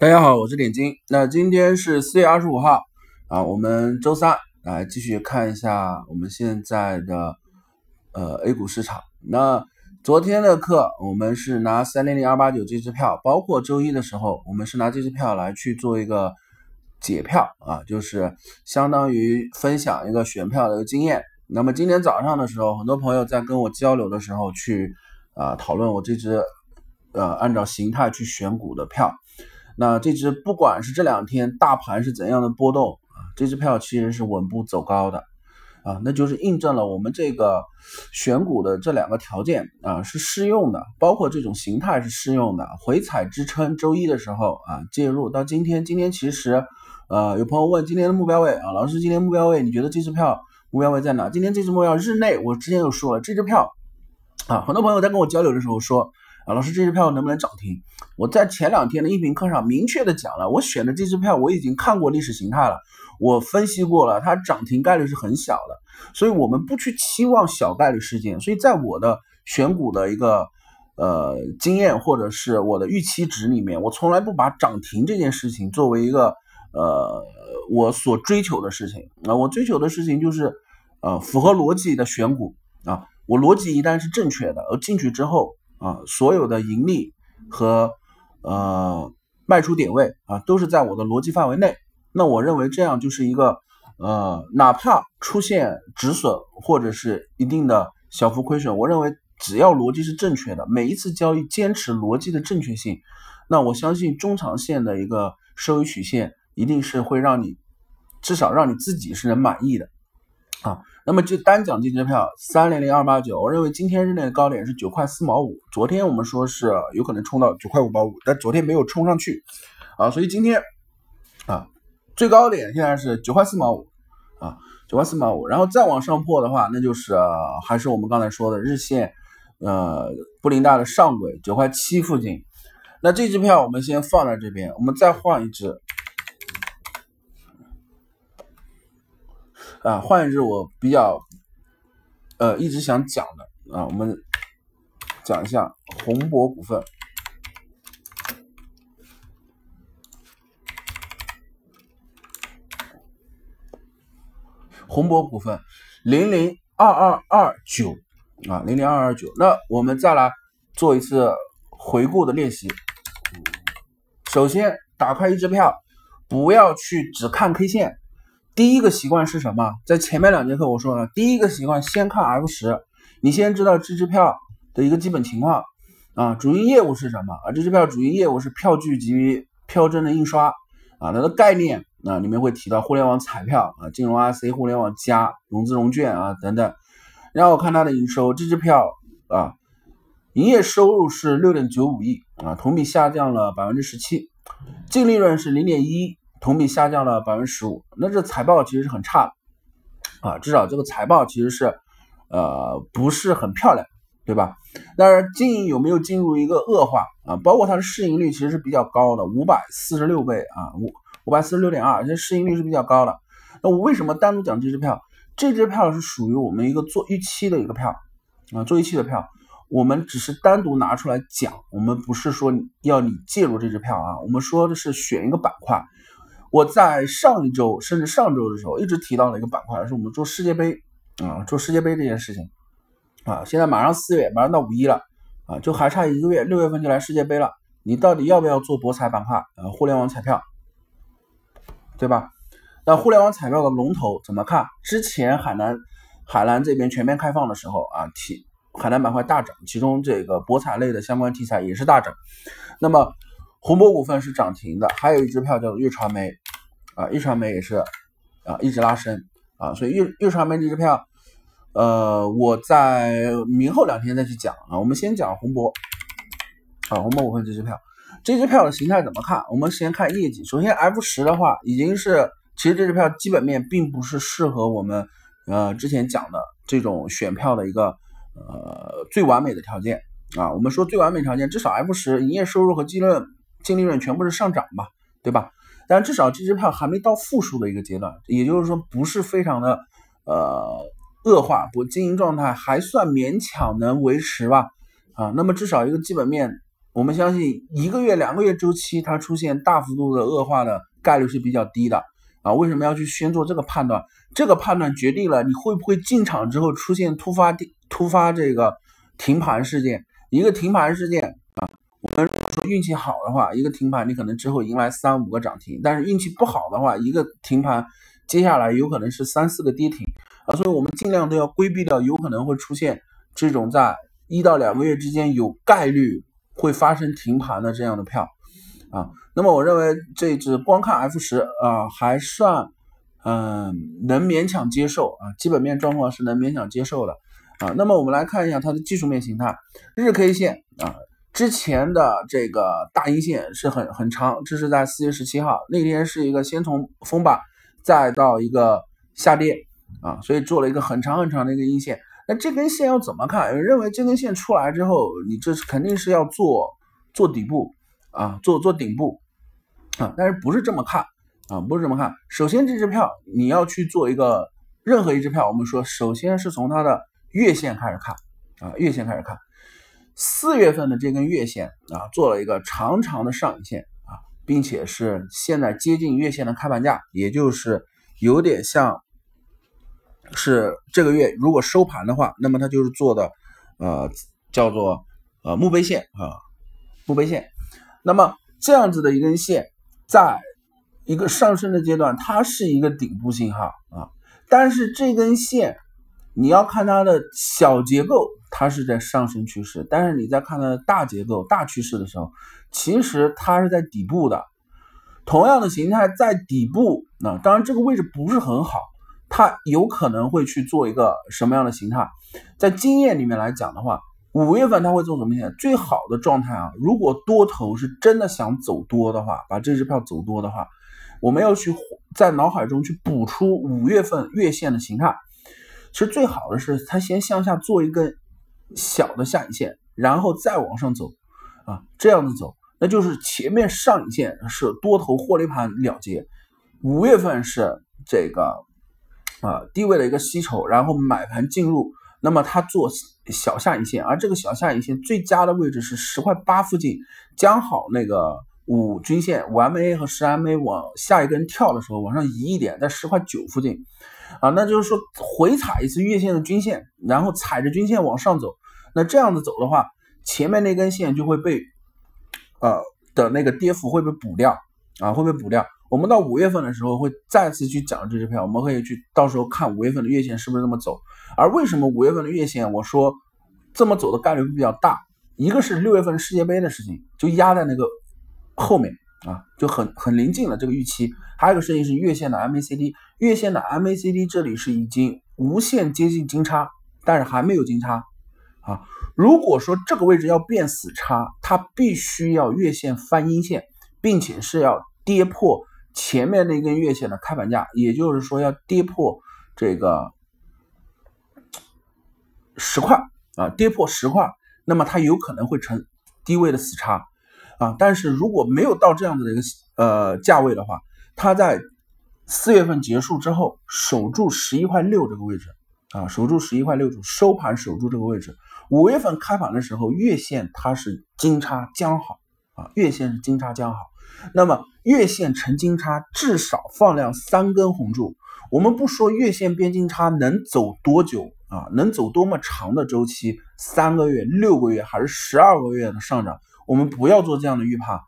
大家好，我是点金。那今天是四月二十五号啊，我们周三来继续看一下我们现在的呃 A 股市场。那昨天的课我们是拿三零零二八九这支票，包括周一的时候我们是拿这支票来去做一个解票啊，就是相当于分享一个选票的一个经验。那么今天早上的时候，很多朋友在跟我交流的时候去啊讨论我这支呃按照形态去选股的票。那这只不管是这两天大盘是怎样的波动啊，这支票其实是稳步走高的啊，那就是印证了我们这个选股的这两个条件啊是适用的，包括这种形态是适用的。回踩支撑，周一的时候啊介入到今天，今天其实呃有朋友问今天的目标位啊，老师今天目标位你觉得这支票目标位在哪？今天这支目标日内，我之前就说了这支票啊，很多朋友在跟我交流的时候说。啊，老师，这支票能不能涨停？我在前两天的音频课上明确的讲了，我选的这支票我已经看过历史形态了，我分析过了，它涨停概率是很小的，所以我们不去期望小概率事件。所以在我的选股的一个呃经验或者是我的预期值里面，我从来不把涨停这件事情作为一个呃我所追求的事情。啊，我追求的事情就是呃符合逻辑的选股啊，我逻辑一旦是正确的，而进去之后。啊，所有的盈利和呃卖出点位啊，都是在我的逻辑范围内。那我认为这样就是一个呃，哪怕出现止损或者是一定的小幅亏损，我认为只要逻辑是正确的，每一次交易坚持逻辑的正确性，那我相信中长线的一个收益曲线一定是会让你至少让你自己是能满意的啊。那么就单讲这支票三零零二八九，我认为今天日内的高点是九块四毛五，昨天我们说是有可能冲到九块五毛五，但昨天没有冲上去啊，所以今天啊最高点现在是九块四毛五啊九块四毛五，然后再往上破的话，那就是还是我们刚才说的日线呃布林带的上轨九块七附近，那这支票我们先放在这边，我们再换一支。啊，换一只我比较，呃，一直想讲的啊，我们讲一下宏博股份。宏博股份零零二二二九啊，零零二二九。那我们再来做一次回顾的练习。首先打开一支票，不要去只看 K 线。第一个习惯是什么？在前面两节课我说了，第一个习惯先看 F 十，你先知道这支票的一个基本情况啊，主营业务是什么啊？这支票主营业务是票据及票证的印刷啊，它的概念啊里面会提到互联网彩票啊、金融 IC、互联网加、融资融券啊等等。然后看它的营收，这支票啊，营业收入是六点九五亿啊，同比下降了百分之十七，净利润是零点一。同比下降了百分之十五，那这财报其实是很差的啊，至少这个财报其实是呃不是很漂亮，对吧？但是经营有没有进入一个恶化啊？包括它的市盈率其实是比较高的，五百四十六倍啊，五五百四十六点二，这市盈率是比较高的。那我为什么单独讲这支票？这支票是属于我们一个做预期的一个票啊，做预期的票。我们只是单独拿出来讲，我们不是说要你介入这支票啊，我们说的是选一个板块。我在上一周甚至上周的时候，一直提到了一个板块，是我们做世界杯啊，做世界杯这件事情啊。现在马上四月，马上到五一了啊，就还差一个月，六月份就来世界杯了。你到底要不要做博彩板块啊？互联网彩票，对吧？那互联网彩票的龙头怎么看？之前海南海南这边全面开放的时候啊，题海南板块大涨，其中这个博彩类的相关题材也是大涨。那么。宏博股份是涨停的，还有一支票叫做粤传媒，啊，粤传媒也是啊一直拉升啊，所以粤粤传媒这支票，呃，我在明后两天再去讲啊，我们先讲宏博，啊，宏博股份这支票，这支票的形态怎么看？我们先看业绩，首先 F 十的话已经是，其实这支票基本面并不是适合我们呃之前讲的这种选票的一个呃最完美的条件啊，我们说最完美条件，至少 F 十营业收入和净利润。净利润全部是上涨吧，对吧？但至少这支票还没到负数的一个阶段，也就是说不是非常的呃恶化，不经营状态还算勉强能维持吧，啊，那么至少一个基本面，我我们相信一个月、两个月周期它出现大幅度的恶化的概率是比较低的啊。为什么要去先做这个判断？这个判断决定了你会不会进场之后出现突发突发这个停盘事件。一个停盘事件啊，我们说运气好的话，一个停盘你可能之后迎来三五个涨停；但是运气不好的话，一个停盘接下来有可能是三四个跌停啊。所以我们尽量都要规避掉有可能会出现这种在一到两个月之间有概率会发生停盘的这样的票啊。那么我认为这只光看 F 十啊，还算嗯能勉强接受啊，基本面状况是能勉强接受的。啊，那么我们来看一下它的技术面形态，日 K 线啊，之前的这个大阴线是很很长，这是在四月十七号那天是一个先从封板再到一个下跌啊，所以做了一个很长很长的一个阴线。那这根线要怎么看？有人认为这根线出来之后，你这是肯定是要做做底部啊，做做顶部啊，但是不是这么看啊？不是这么看。首先这支票你要去做一个任何一支票，我们说首先是从它的。月线开始看啊，月线开始看，四月份的这根月线啊，做了一个长长的上影线啊，并且是现在接近月线的开盘价，也就是有点像是这个月如果收盘的话，那么它就是做的呃叫做呃墓碑线啊，墓碑线。那么这样子的一根线，在一个上升的阶段，它是一个顶部信号啊，但是这根线。你要看它的小结构，它是在上升趋势；但是你在看它的大结构、大趋势的时候，其实它是在底部的。同样的形态在底部，那当然这个位置不是很好，它有可能会去做一个什么样的形态？在经验里面来讲的话，五月份它会做什么形态？最好的状态啊，如果多头是真的想走多的话，把这支票走多的话，我们要去在脑海中去补出五月份月线的形态。其实最好的是，它先向下做一根小的下影线，然后再往上走，啊，这样子走，那就是前面上影线是多头获利盘了结，五月份是这个啊低位的一个吸筹，然后买盘进入，那么它做小下影线，而这个小下影线最佳的位置是十块八附近，将好那个五均线五 MA 和十 MA 往下一根跳的时候往上移一点，在十块九附近。啊，那就是说回踩一次月线的均线，然后踩着均线往上走，那这样子走的话，前面那根线就会被呃的那个跌幅会被补掉啊，会被补掉。我们到五月份的时候会再次去讲这支票，我们可以去到时候看五月份的月线是不是这么走。而为什么五月份的月线我说这么走的概率比较大？一个是六月份世界杯的事情就压在那个后面。啊，就很很临近了这个预期。还有一个事情是月线的 MACD，月线的 MACD 这里是已经无限接近金叉，但是还没有金叉啊。如果说这个位置要变死叉，它必须要月线翻阴线，并且是要跌破前面那根月线的开盘价，也就是说要跌破这个十块啊，跌破十块，那么它有可能会成低位的死叉。啊，但是如果没有到这样子的一个呃价位的话，它在四月份结束之后守住十一块六这个位置啊，守住十一块六收盘守住这个位置。五月份开盘的时候，月线它是金叉将好啊，月线是金叉将好。那么月线成金叉，至少放量三根红柱。我们不说月线变金叉能走多久啊，能走多么长的周期，三个月、六个月还是十二个月的上涨？我们不要做这样的预判，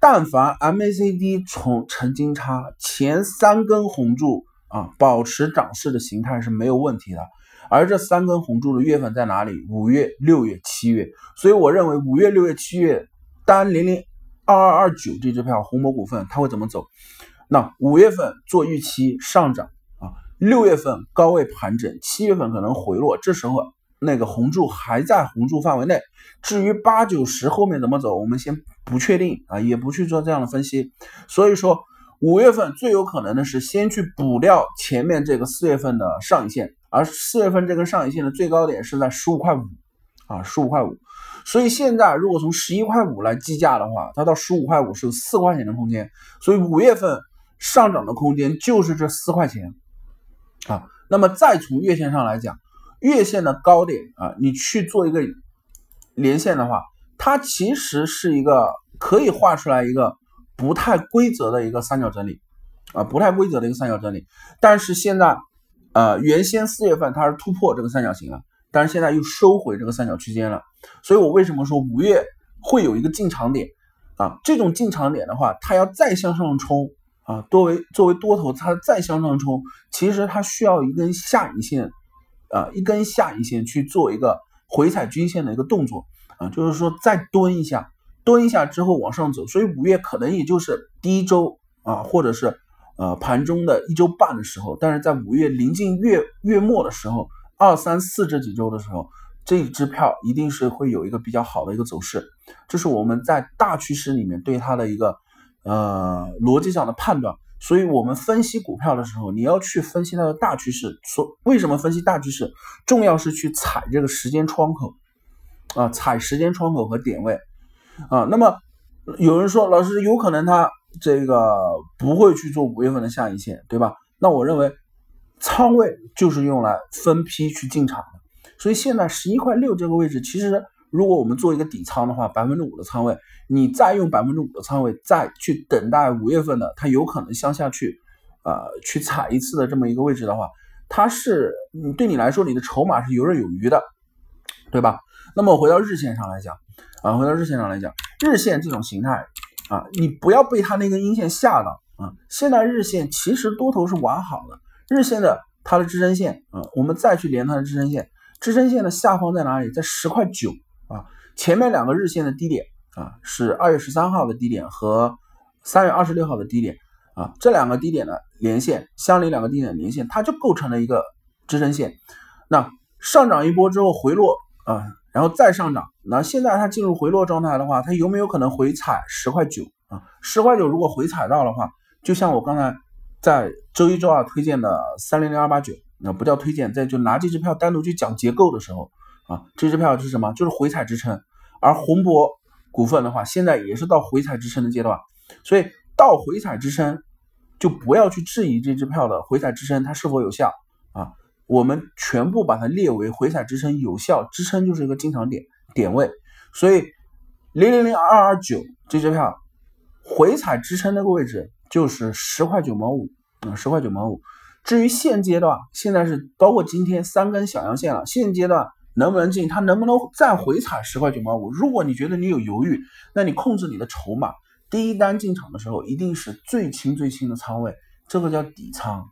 但凡 MACD 从成金叉前三根红柱啊，保持涨势的形态是没有问题的。而这三根红柱的月份在哪里？五月、六月、七月。所以我认为五月、六月、七月单零零二二二九这支票红魔股份它会怎么走？那五月份做预期上涨啊，六月份高位盘整，七月份可能回落，这时候。那个红柱还在红柱范围内，至于八九十后面怎么走，我们先不确定啊，也不去做这样的分析。所以说，五月份最有可能的是先去补掉前面这个四月份的上影线，而四月份这根上影线的最高点是在十五块五啊，十五块五。所以现在如果从十一块五来计价的话，它到十五块五是有四块钱的空间，所以五月份上涨的空间就是这四块钱啊。那么再从月线上来讲。月线的高点啊，你去做一个连线的话，它其实是一个可以画出来一个不太规则的一个三角整理啊，不太规则的一个三角整理。但是现在，呃，原先四月份它是突破这个三角形了，但是现在又收回这个三角区间了。所以我为什么说五月会有一个进场点啊？这种进场点的话，它要再向上冲啊，多为作为多头，它再向上冲，其实它需要一根下影线啊，一根下影线去做一个回踩均线的一个动作。啊，就是说再蹲一下，蹲一下之后往上走，所以五月可能也就是第一周啊，或者是呃盘中的一周半的时候，但是在五月临近月月末的时候，二三四这几周的时候，这一支票一定是会有一个比较好的一个走势，这是我们在大趋势里面对它的一个呃逻辑上的判断。所以我们分析股票的时候，你要去分析它的大趋势。说为什么分析大趋势？重要是去踩这个时间窗口。啊，踩时间窗口和点位啊，那么有人说老师有可能他这个不会去做五月份的下影线，对吧？那我认为仓位就是用来分批去进场的，所以现在十一块六这个位置，其实如果我们做一个底仓的话，百分之五的仓位，你再用百分之五的仓位再去等待五月份的，它有可能向下去呃去踩一次的这么一个位置的话，它是你对你来说你的筹码是游刃有余的，对吧？那么回到日线上来讲，啊，回到日线上来讲，日线这种形态啊，你不要被它那根阴线吓到啊。现在日线其实多头是完好的，日线的它的支撑线啊，我们再去连它的支撑线，支撑线的下方在哪里？在十块九。前面两个日线的低点啊，是二月十三号的低点和三月二十六号的低点啊，这两个低点的连线相邻，两个低点连线，它就构成了一个支撑线。那上涨一波之后回落啊。然后再上涨，那现在它进入回落状态的话，它有没有可能回踩十块九啊？十块九如果回踩到的话，就像我刚才在周一、周二推荐的三零零二八九，那不叫推荐，在就拿这支票单独去讲结构的时候啊，这支票是什么？就是回踩支撑。而宏博股份的话，现在也是到回踩支撑的阶段，所以到回踩支撑就不要去质疑这支票的回踩支撑它是否有效啊。我们全部把它列为回踩支撑有效，支撑就是一个进场点点位，所以零零零二二九这支票回踩支撑那个位置就是十块九毛五啊，十块九毛五。至于现阶段，现在是包括今天三根小阳线了，现阶段能不能进，它能不能再回踩十块九毛五？如果你觉得你有犹豫，那你控制你的筹码，第一单进场的时候一定是最轻最轻的仓位，这个叫底仓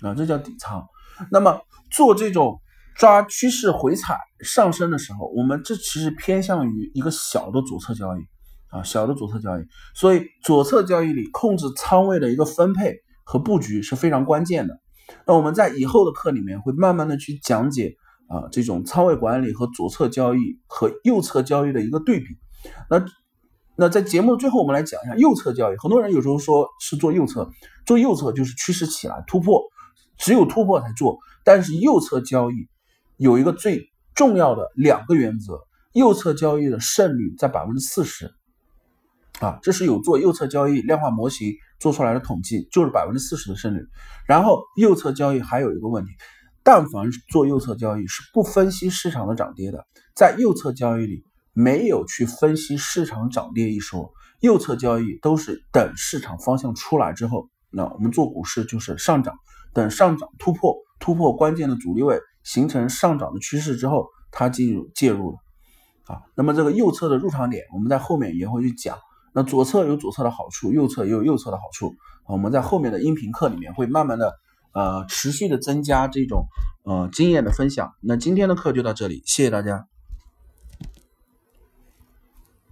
啊，这叫底仓。那么做这种抓趋势回踩上升的时候，我们这其实偏向于一个小的左侧交易啊，小的左侧交易。所以左侧交易里控制仓位的一个分配和布局是非常关键的。那我们在以后的课里面会慢慢的去讲解啊，这种仓位管理和左侧交易和右侧交易的一个对比。那那在节目的最后，我们来讲一下右侧交易。很多人有时候说是做右侧，做右侧就是趋势起来突破。只有突破才做，但是右侧交易有一个最重要的两个原则，右侧交易的胜率在百分之四十，啊，这是有做右侧交易量化模型做出来的统计，就是百分之四十的胜率。然后右侧交易还有一个问题，但凡做右侧交易是不分析市场的涨跌的，在右侧交易里没有去分析市场涨跌一说，右侧交易都是等市场方向出来之后，那我们做股市就是上涨。等上涨突破突破关键的阻力位，形成上涨的趋势之后，它进入介入了啊。那么这个右侧的入场点，我们在后面也会去讲。那左侧有左侧的好处，右侧也有右侧的好处。我们在后面的音频课里面会慢慢的呃持续的增加这种呃经验的分享。那今天的课就到这里，谢谢大家。